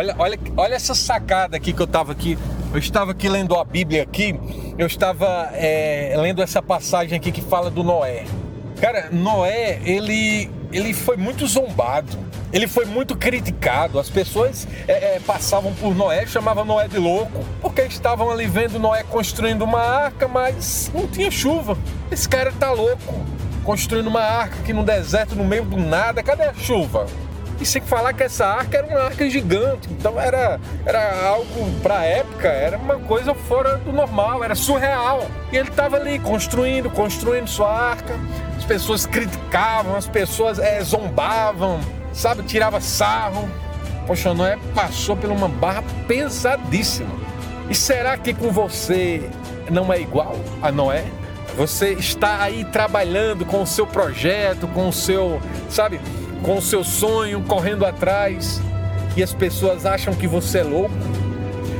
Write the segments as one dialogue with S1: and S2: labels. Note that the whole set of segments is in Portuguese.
S1: Olha, olha, olha essa sacada aqui que eu estava aqui. Eu estava aqui lendo a Bíblia aqui. Eu estava é, lendo essa passagem aqui que fala do Noé. Cara, Noé, ele, ele foi muito zombado. Ele foi muito criticado. As pessoas é, é, passavam por Noé, chamavam Noé de louco, porque estavam ali vendo Noé construindo uma arca, mas não tinha chuva. Esse cara tá louco, construindo uma arca aqui no deserto, no meio do nada. Cadê a chuva? E sem falar que essa arca era uma arca gigante, então era, era algo para época, era uma coisa fora do normal, era surreal. E ele estava ali construindo, construindo sua arca. As pessoas criticavam, as pessoas é, zombavam, sabe, tirava sarro. Poxa, Noé passou por uma barra pesadíssima. E será que com você não é igual a Noé? Você está aí trabalhando com o seu projeto, com o seu, sabe, com o seu sonho, correndo atrás, e as pessoas acham que você é louco,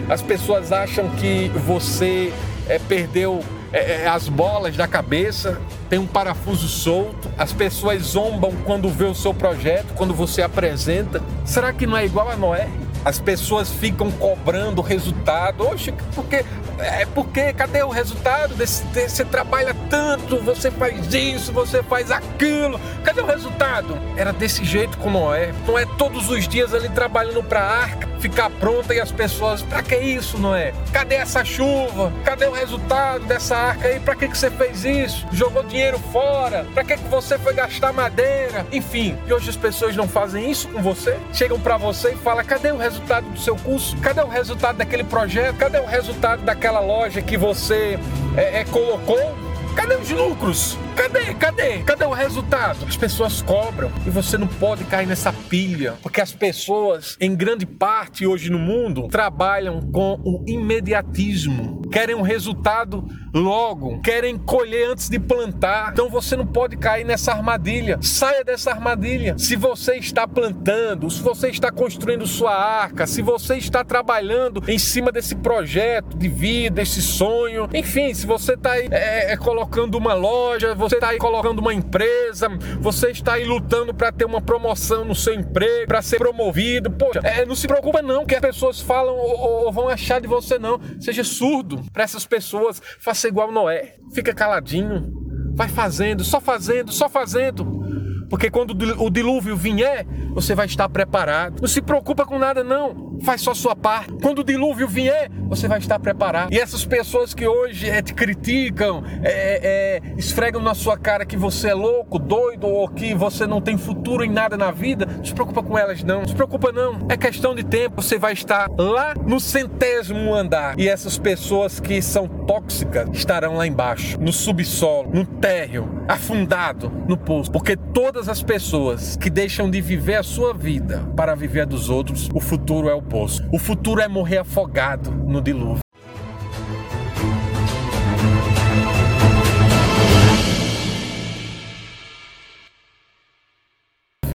S1: as pessoas acham que você é, perdeu é, as bolas da cabeça, tem um parafuso solto, as pessoas zombam quando vê o seu projeto, quando você apresenta. Será que não é igual a Noé? As pessoas ficam cobrando resultado. Oxe, porque é porque cadê o resultado desse, desse, você trabalha tanto, você faz isso, você faz aquilo. Cadê o resultado? Era desse jeito com Noé. Noé todos os dias ali trabalhando para a arca, ficar pronta e as pessoas, para que isso, Noé? Cadê essa chuva? Cadê o resultado dessa arca aí? Para que que você fez isso? Jogou dinheiro fora? Para que que você foi gastar madeira? Enfim, e hoje as pessoas não fazem isso com você? Chegam para você e falam: "Cadê o resultado resultado do seu curso? Cadê o resultado daquele projeto? Cadê o resultado daquela loja que você é, é, colocou? Cadê os lucros? Cadê? Cadê? Cadê o resultado? As pessoas cobram e você não pode cair nessa pilha, porque as pessoas, em grande parte hoje no mundo, trabalham com o imediatismo. Querem um resultado logo, querem colher antes de plantar. Então você não pode cair nessa armadilha. Saia dessa armadilha. Se você está plantando, se você está construindo sua arca, se você está trabalhando em cima desse projeto de vida, esse sonho, enfim, se você está aí é, é, colocando uma loja, você está aí colocando uma empresa, você está aí lutando para ter uma promoção no seu emprego, para ser promovido. Poxa, é, não se preocupa não que as pessoas falam ou, ou vão achar de você não. Seja surdo para essas pessoas. Faça igual Noé. Fica caladinho. Vai fazendo, só fazendo, só fazendo. Porque quando o dilúvio vier, você vai estar preparado. Não se preocupa com nada, não. Faz só sua parte. Quando o dilúvio vier, você vai estar preparado. E essas pessoas que hoje é, te criticam, é, é, esfregam na sua cara que você é louco, doido ou que você não tem futuro em nada na vida, não se preocupa com elas, não. Não se preocupa, não. É questão de tempo. Você vai estar lá no centésimo andar. E essas pessoas que são tóxicas estarão lá embaixo, no subsolo, no térreo, afundado no poço. Porque todas todas as pessoas que deixam de viver a sua vida para viver a dos outros, o futuro é o poço. O futuro é morrer afogado no dilúvio.